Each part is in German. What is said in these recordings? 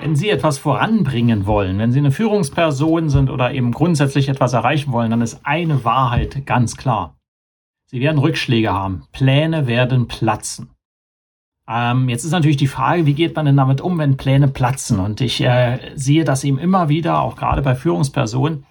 Wenn Sie etwas voranbringen wollen, wenn Sie eine Führungsperson sind oder eben grundsätzlich etwas erreichen wollen, dann ist eine Wahrheit ganz klar. Sie werden Rückschläge haben. Pläne werden platzen. Ähm, jetzt ist natürlich die Frage, wie geht man denn damit um, wenn Pläne platzen? Und ich äh, sehe das eben immer wieder, auch gerade bei Führungspersonen,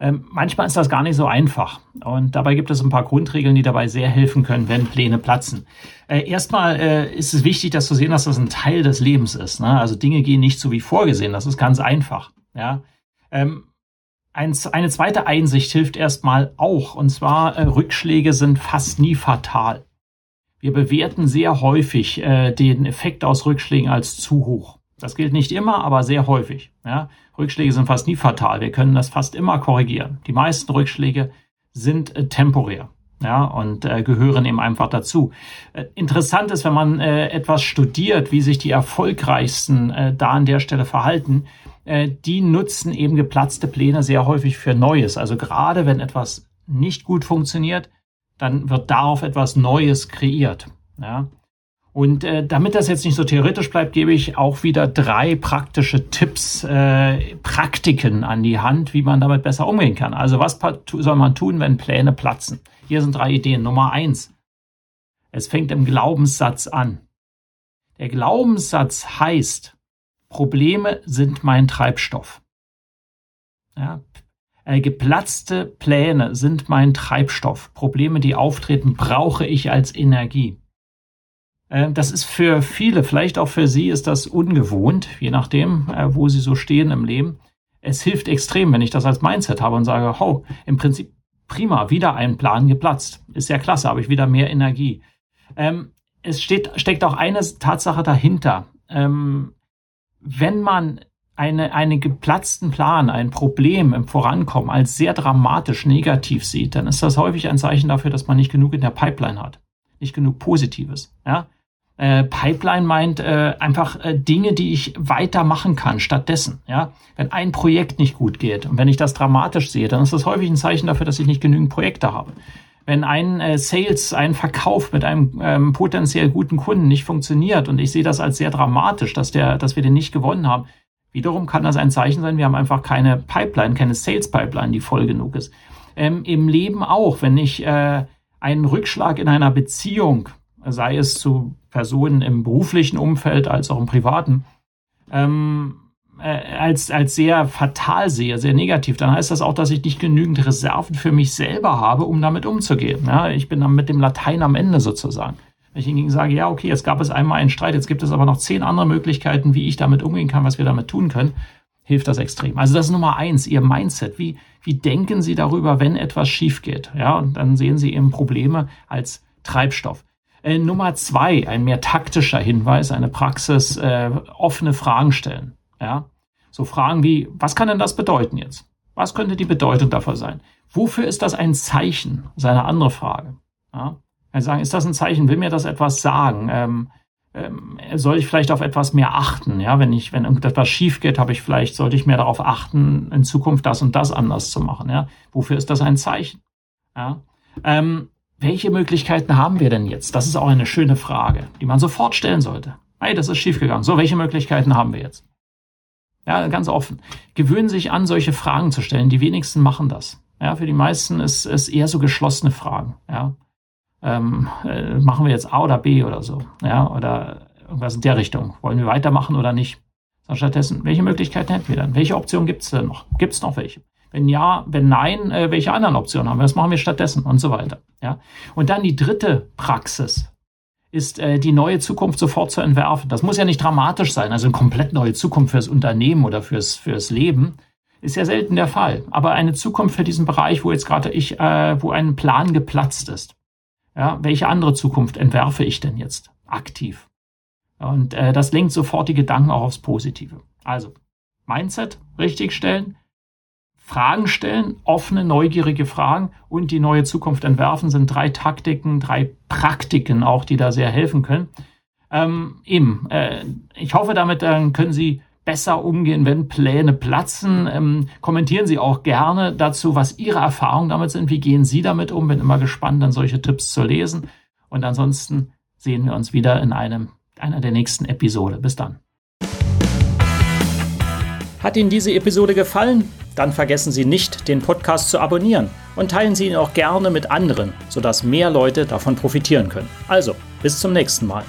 ähm, manchmal ist das gar nicht so einfach. Und dabei gibt es ein paar Grundregeln, die dabei sehr helfen können, wenn Pläne platzen. Äh, erstmal äh, ist es wichtig, dass zu sehen, dass das ein Teil des Lebens ist. Ne? Also Dinge gehen nicht so wie vorgesehen. Das ist ganz einfach. Ja. Ähm, ein, eine zweite Einsicht hilft erstmal auch. Und zwar, äh, Rückschläge sind fast nie fatal. Wir bewerten sehr häufig äh, den Effekt aus Rückschlägen als zu hoch. Das gilt nicht immer, aber sehr häufig. Ja. Rückschläge sind fast nie fatal. Wir können das fast immer korrigieren. Die meisten Rückschläge sind äh, temporär. Ja, und äh, gehören eben einfach dazu. Äh, interessant ist, wenn man äh, etwas studiert, wie sich die erfolgreichsten äh, da an der Stelle verhalten, äh, die nutzen eben geplatzte Pläne sehr häufig für Neues. Also gerade wenn etwas nicht gut funktioniert, dann wird darauf etwas Neues kreiert. Ja. Und äh, damit das jetzt nicht so theoretisch bleibt, gebe ich auch wieder drei praktische Tipps, äh, Praktiken an die Hand, wie man damit besser umgehen kann. Also was soll man tun, wenn Pläne platzen? Hier sind drei Ideen. Nummer eins. Es fängt im Glaubenssatz an. Der Glaubenssatz heißt, Probleme sind mein Treibstoff. Ja, äh, geplatzte Pläne sind mein Treibstoff. Probleme, die auftreten, brauche ich als Energie. Äh, das ist für viele, vielleicht auch für Sie, ist das ungewohnt, je nachdem, äh, wo Sie so stehen im Leben. Es hilft extrem, wenn ich das als Mindset habe und sage, hau, im Prinzip prima, wieder ein Plan geplatzt. Ist ja klasse, habe ich wieder mehr Energie. Ähm, es steht, steckt auch eine Tatsache dahinter. Ähm, wenn man eine, einen geplatzten Plan, ein Problem im Vorankommen als sehr dramatisch negativ sieht, dann ist das häufig ein Zeichen dafür, dass man nicht genug in der Pipeline hat. Nicht genug Positives. Ja? Äh, Pipeline meint äh, einfach äh, Dinge, die ich weitermachen kann stattdessen. Ja, wenn ein Projekt nicht gut geht und wenn ich das dramatisch sehe, dann ist das häufig ein Zeichen dafür, dass ich nicht genügend Projekte habe. Wenn ein äh, Sales, ein Verkauf mit einem ähm, potenziell guten Kunden nicht funktioniert und ich sehe das als sehr dramatisch, dass der, dass wir den nicht gewonnen haben, wiederum kann das ein Zeichen sein, wir haben einfach keine Pipeline, keine Sales Pipeline, die voll genug ist. Ähm, Im Leben auch, wenn ich äh, einen Rückschlag in einer Beziehung sei es zu Personen im beruflichen Umfeld als auch im privaten, ähm, äh, als, als sehr fatal sehe, sehr negativ, dann heißt das auch, dass ich nicht genügend Reserven für mich selber habe, um damit umzugehen. Ja, ich bin dann mit dem Latein am Ende sozusagen. Wenn ich hingegen sage, ja, okay, jetzt gab es einmal einen Streit, jetzt gibt es aber noch zehn andere Möglichkeiten, wie ich damit umgehen kann, was wir damit tun können, hilft das extrem. Also das ist Nummer eins, Ihr Mindset. Wie, wie denken Sie darüber, wenn etwas schief geht? Ja, und dann sehen Sie eben Probleme als Treibstoff. Äh, Nummer zwei, ein mehr taktischer Hinweis, eine Praxis, äh, offene Fragen stellen. Ja, so Fragen wie, was kann denn das bedeuten jetzt? Was könnte die Bedeutung davon sein? Wofür ist das ein Zeichen? Das ist eine andere Frage. Ja? Also sagen, ist das ein Zeichen? Will mir das etwas sagen? Ähm, ähm, soll ich vielleicht auf etwas mehr achten? Ja, wenn ich, wenn irgendetwas schief geht, habe ich vielleicht, sollte ich mehr darauf achten, in Zukunft das und das anders zu machen. Ja, wofür ist das ein Zeichen? Ja, ähm, welche Möglichkeiten haben wir denn jetzt? Das ist auch eine schöne Frage, die man sofort stellen sollte. Hey, das ist schiefgegangen. So, welche Möglichkeiten haben wir jetzt? Ja, ganz offen. Gewöhnen sich an, solche Fragen zu stellen. Die wenigsten machen das. Ja, für die meisten ist es eher so geschlossene Fragen. Ja, ähm, äh, machen wir jetzt A oder B oder so. Ja, oder irgendwas in der Richtung. Wollen wir weitermachen oder nicht? Sondern stattdessen, welche Möglichkeiten hätten wir dann? Welche Optionen gibt es denn noch? Gibt es noch welche? Wenn ja, wenn nein, äh, welche anderen Optionen haben wir? Was machen wir stattdessen und so weiter. Ja. Und dann die dritte Praxis ist äh, die neue Zukunft sofort zu entwerfen. Das muss ja nicht dramatisch sein, also eine komplett neue Zukunft fürs Unternehmen oder fürs fürs Leben ist ja selten der Fall. Aber eine Zukunft für diesen Bereich, wo jetzt gerade ich, äh, wo ein Plan geplatzt ist. Ja, welche andere Zukunft entwerfe ich denn jetzt aktiv? Und äh, das lenkt sofort die Gedanken auch aufs Positive. Also Mindset richtig stellen, Fragen stellen, offene, neugierige Fragen und die neue Zukunft entwerfen sind drei Taktiken, drei Praktiken auch, die da sehr helfen können. Ähm, eben, äh, ich hoffe, damit äh, können Sie besser umgehen, wenn Pläne platzen. Ähm, kommentieren Sie auch gerne dazu, was Ihre Erfahrungen damit sind. Wie gehen Sie damit um? Bin immer gespannt, dann solche Tipps zu lesen. Und ansonsten sehen wir uns wieder in einem, einer der nächsten Episode. Bis dann. Hat Ihnen diese Episode gefallen? Dann vergessen Sie nicht, den Podcast zu abonnieren und teilen Sie ihn auch gerne mit anderen, sodass mehr Leute davon profitieren können. Also, bis zum nächsten Mal.